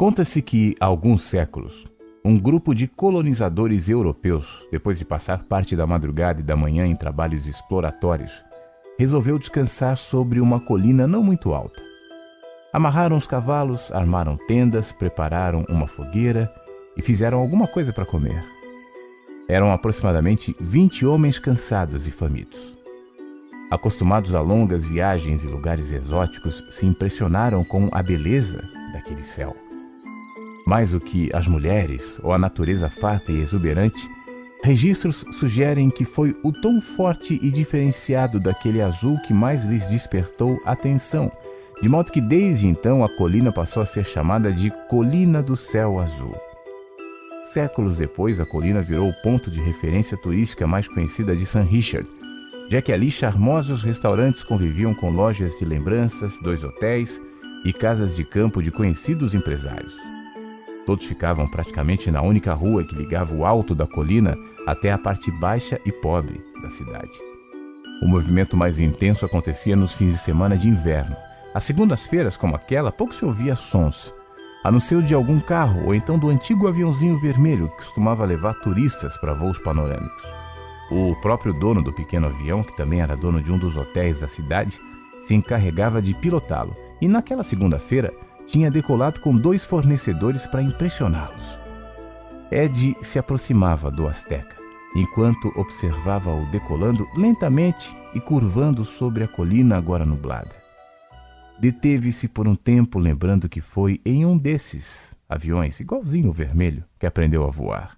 Conta-se que, há alguns séculos, um grupo de colonizadores europeus, depois de passar parte da madrugada e da manhã em trabalhos exploratórios, resolveu descansar sobre uma colina não muito alta. Amarraram os cavalos, armaram tendas, prepararam uma fogueira e fizeram alguma coisa para comer. Eram aproximadamente 20 homens cansados e famintos. Acostumados a longas viagens e lugares exóticos, se impressionaram com a beleza daquele céu. Mais do que as mulheres ou a natureza farta e exuberante, registros sugerem que foi o tom forte e diferenciado daquele azul que mais lhes despertou atenção, de modo que desde então a colina passou a ser chamada de Colina do Céu Azul. Séculos depois, a colina virou o ponto de referência turística mais conhecida de St. Richard, já que ali charmosos restaurantes conviviam com lojas de lembranças, dois hotéis e casas de campo de conhecidos empresários. Todos ficavam praticamente na única rua que ligava o alto da colina até a parte baixa e pobre da cidade. O movimento mais intenso acontecia nos fins de semana de inverno. Às segundas-feiras, como aquela, pouco se ouvia sons, a não ser de algum carro ou então do antigo aviãozinho vermelho que costumava levar turistas para voos panorâmicos. O próprio dono do pequeno avião, que também era dono de um dos hotéis da cidade, se encarregava de pilotá-lo, e naquela segunda-feira tinha decolado com dois fornecedores para impressioná-los. Ed se aproximava do Azteca, enquanto observava-o decolando lentamente e curvando sobre a colina agora nublada. Deteve-se por um tempo, lembrando que foi em um desses aviões, igualzinho o vermelho, que aprendeu a voar.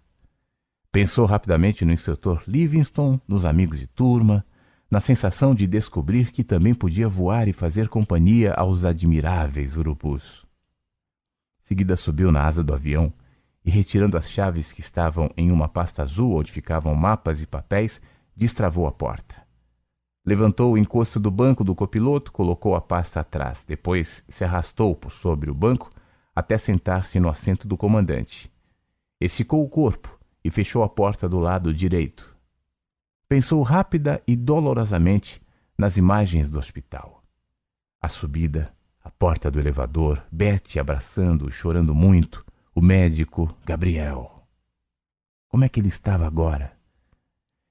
Pensou rapidamente no instrutor Livingston, nos amigos de turma, na sensação de descobrir que também podia voar e fazer companhia aos admiráveis urubus. Seguida subiu na asa do avião e, retirando as chaves que estavam em uma pasta azul onde ficavam mapas e papéis, destravou a porta. Levantou o encosto do banco do copiloto, colocou a pasta atrás, depois se arrastou por sobre o banco até sentar-se no assento do comandante. Esticou o corpo e fechou a porta do lado direito. Pensou rápida e dolorosamente nas imagens do hospital. A subida, a porta do elevador, Betty abraçando-o, chorando muito, o médico, Gabriel. Como é que ele estava agora?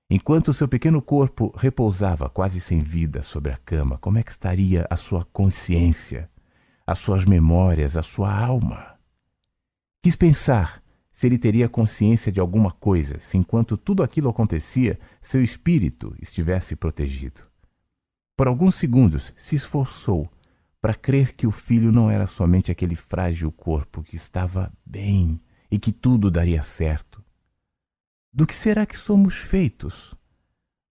Enquanto seu pequeno corpo repousava quase sem vida sobre a cama, como é que estaria a sua consciência, as suas memórias, a sua alma? Quis pensar se ele teria consciência de alguma coisa, se enquanto tudo aquilo acontecia, seu espírito estivesse protegido. Por alguns segundos se esforçou para crer que o filho não era somente aquele frágil corpo que estava bem e que tudo daria certo. Do que será que somos feitos?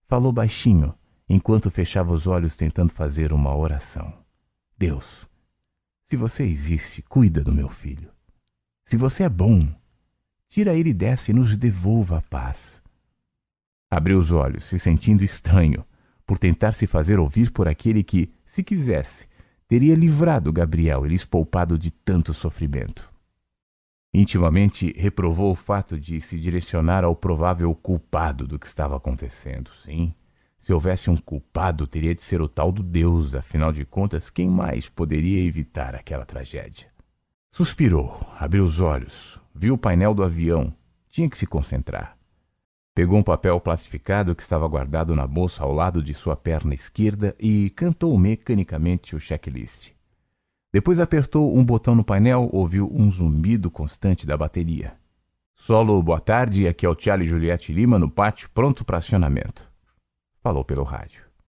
Falou baixinho, enquanto fechava os olhos tentando fazer uma oração. Deus, se você existe, cuida do meu filho. Se você é bom, tira ele dessa e nos devolva a paz. Abriu os olhos, se sentindo estranho, por tentar se fazer ouvir por aquele que, se quisesse, teria livrado Gabriel e lhes poupado de tanto sofrimento. Intimamente reprovou o fato de se direcionar ao provável culpado do que estava acontecendo. Sim, se houvesse um culpado, teria de ser o tal do Deus, afinal de contas, quem mais poderia evitar aquela tragédia? Suspirou, abriu os olhos, viu o painel do avião. Tinha que se concentrar. Pegou um papel plastificado que estava guardado na bolsa ao lado de sua perna esquerda e cantou mecanicamente o checklist. Depois apertou um botão no painel, ouviu um zumbido constante da bateria. Solo, boa tarde, aqui é o Charlie Juliette Lima no pátio, pronto para acionamento. Falou pelo rádio.